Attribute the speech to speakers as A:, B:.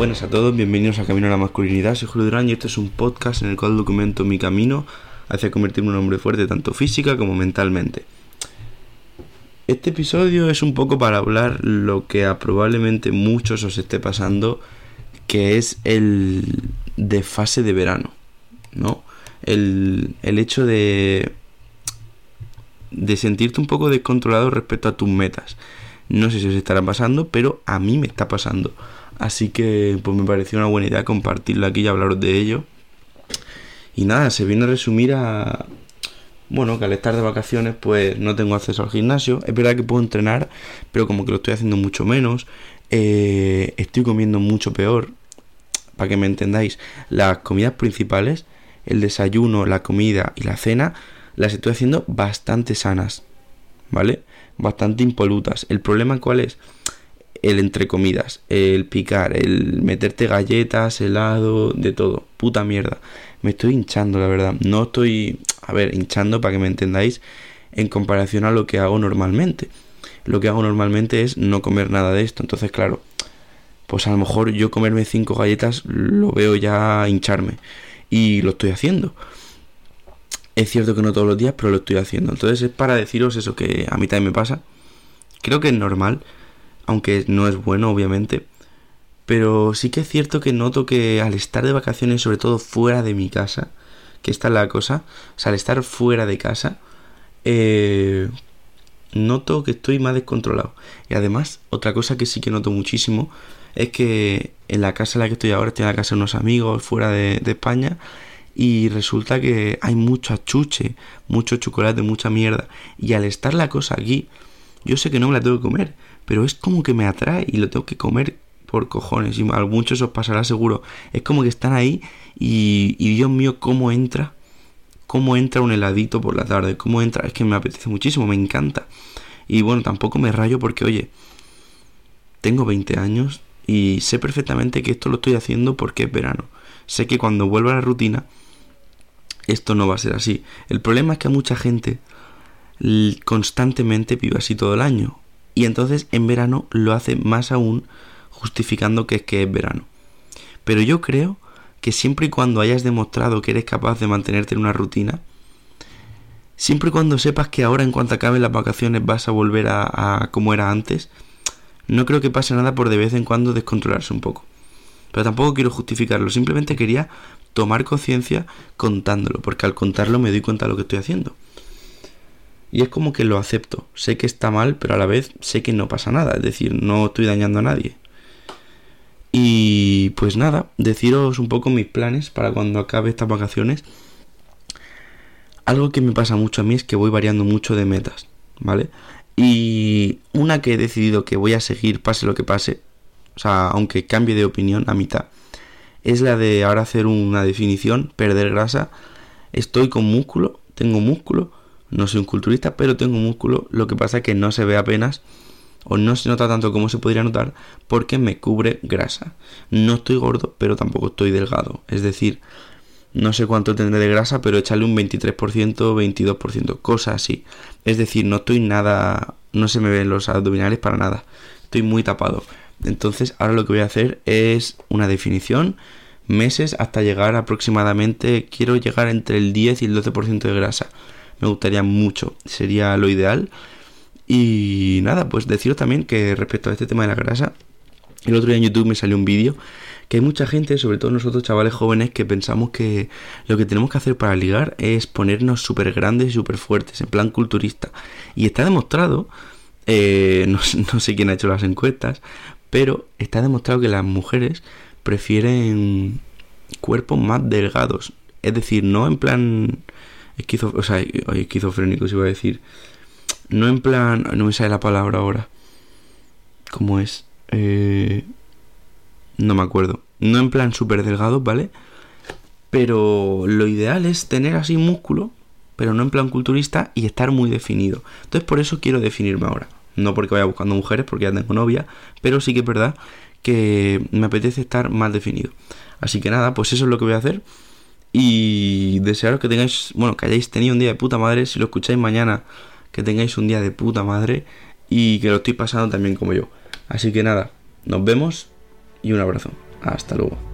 A: Buenas a todos, bienvenidos a Camino a la Masculinidad. Soy Julio Durán y este es un podcast en el cual documento mi camino hacia convertirme en un hombre fuerte tanto física como mentalmente. Este episodio es un poco para hablar lo que a probablemente muchos os esté pasando, que es el de fase de verano, ¿no? El, el hecho de, de sentirte un poco descontrolado respecto a tus metas. No sé si os estará pasando, pero a mí me está pasando. Así que pues me pareció una buena idea compartirlo aquí y hablaros de ello. Y nada, se viene a resumir a... Bueno, que al estar de vacaciones pues no tengo acceso al gimnasio. Es verdad que puedo entrenar, pero como que lo estoy haciendo mucho menos. Eh, estoy comiendo mucho peor. Para que me entendáis, las comidas principales, el desayuno, la comida y la cena, las estoy haciendo bastante sanas. ¿Vale? Bastante impolutas. ¿El problema cuál es? El entre comidas, el picar, el meterte galletas, helado, de todo. Puta mierda. Me estoy hinchando, la verdad. No estoy, a ver, hinchando para que me entendáis en comparación a lo que hago normalmente. Lo que hago normalmente es no comer nada de esto. Entonces, claro, pues a lo mejor yo comerme cinco galletas lo veo ya hincharme. Y lo estoy haciendo. Es cierto que no todos los días, pero lo estoy haciendo. Entonces es para deciros eso que a mí también me pasa. Creo que es normal aunque no es bueno obviamente. Pero sí que es cierto que noto que al estar de vacaciones, sobre todo fuera de mi casa, que esta es la cosa, o sea, al estar fuera de casa, eh, noto que estoy más descontrolado. Y además, otra cosa que sí que noto muchísimo es que en la casa en la que estoy ahora, estoy en la casa de unos amigos fuera de, de España, y resulta que hay mucho achuche, mucho chocolate, mucha mierda. Y al estar la cosa aquí, yo sé que no me la tengo que comer, pero es como que me atrae y lo tengo que comer por cojones. Y a muchos os pasará seguro. Es como que están ahí y, y Dios mío, cómo entra. Cómo entra un heladito por la tarde. Cómo entra. Es que me apetece muchísimo, me encanta. Y bueno, tampoco me rayo porque, oye, tengo 20 años y sé perfectamente que esto lo estoy haciendo porque es verano. Sé que cuando vuelva a la rutina, esto no va a ser así. El problema es que a mucha gente constantemente vive así todo el año y entonces en verano lo hace más aún justificando que es que es verano. Pero yo creo que siempre y cuando hayas demostrado que eres capaz de mantenerte en una rutina, siempre y cuando sepas que ahora en cuanto acaben las vacaciones vas a volver a, a como era antes, no creo que pase nada por de vez en cuando descontrolarse un poco. Pero tampoco quiero justificarlo, simplemente quería tomar conciencia contándolo, porque al contarlo me doy cuenta de lo que estoy haciendo. Y es como que lo acepto. Sé que está mal, pero a la vez sé que no pasa nada. Es decir, no estoy dañando a nadie. Y pues nada, deciros un poco mis planes para cuando acabe estas vacaciones. Algo que me pasa mucho a mí es que voy variando mucho de metas, ¿vale? Y una que he decidido que voy a seguir pase lo que pase, o sea, aunque cambie de opinión a mitad, es la de ahora hacer una definición, perder grasa. Estoy con músculo, tengo músculo, no soy un culturista, pero tengo músculo. Lo que pasa es que no se ve apenas o no se nota tanto como se podría notar porque me cubre grasa. No estoy gordo, pero tampoco estoy delgado. Es decir, no sé cuánto tendré de grasa, pero échale un 23%, 22%, cosas así. Es decir, no estoy nada, no se me ven los abdominales para nada. Estoy muy tapado. Entonces, ahora lo que voy a hacer es una definición, meses hasta llegar aproximadamente, quiero llegar entre el 10 y el 12% de grasa me gustaría mucho, sería lo ideal. Y nada, pues deciros también que respecto a este tema de la grasa, el otro día en YouTube me salió un vídeo que hay mucha gente, sobre todo nosotros chavales jóvenes, que pensamos que lo que tenemos que hacer para ligar es ponernos súper grandes y súper fuertes, en plan culturista. Y está demostrado, eh, no, no sé quién ha hecho las encuestas, pero está demostrado que las mujeres prefieren cuerpos más delgados. Es decir, no en plan esquizo, o sea, esquizofrénicos iba a decir. No en plan, no me sale la palabra ahora. ¿Cómo es? Eh, no me acuerdo. No en plan súper delgado, ¿vale? Pero lo ideal es tener así músculo, pero no en plan culturista y estar muy definido. Entonces por eso quiero definirme ahora. No porque vaya buscando mujeres, porque ya tengo novia, pero sí que es verdad que me apetece estar más definido. Así que nada, pues eso es lo que voy a hacer. Y desearos que tengáis, bueno, que hayáis tenido un día de puta madre. Si lo escucháis mañana, que tengáis un día de puta madre. Y que lo estoy pasando también como yo. Así que nada, nos vemos y un abrazo. Hasta luego.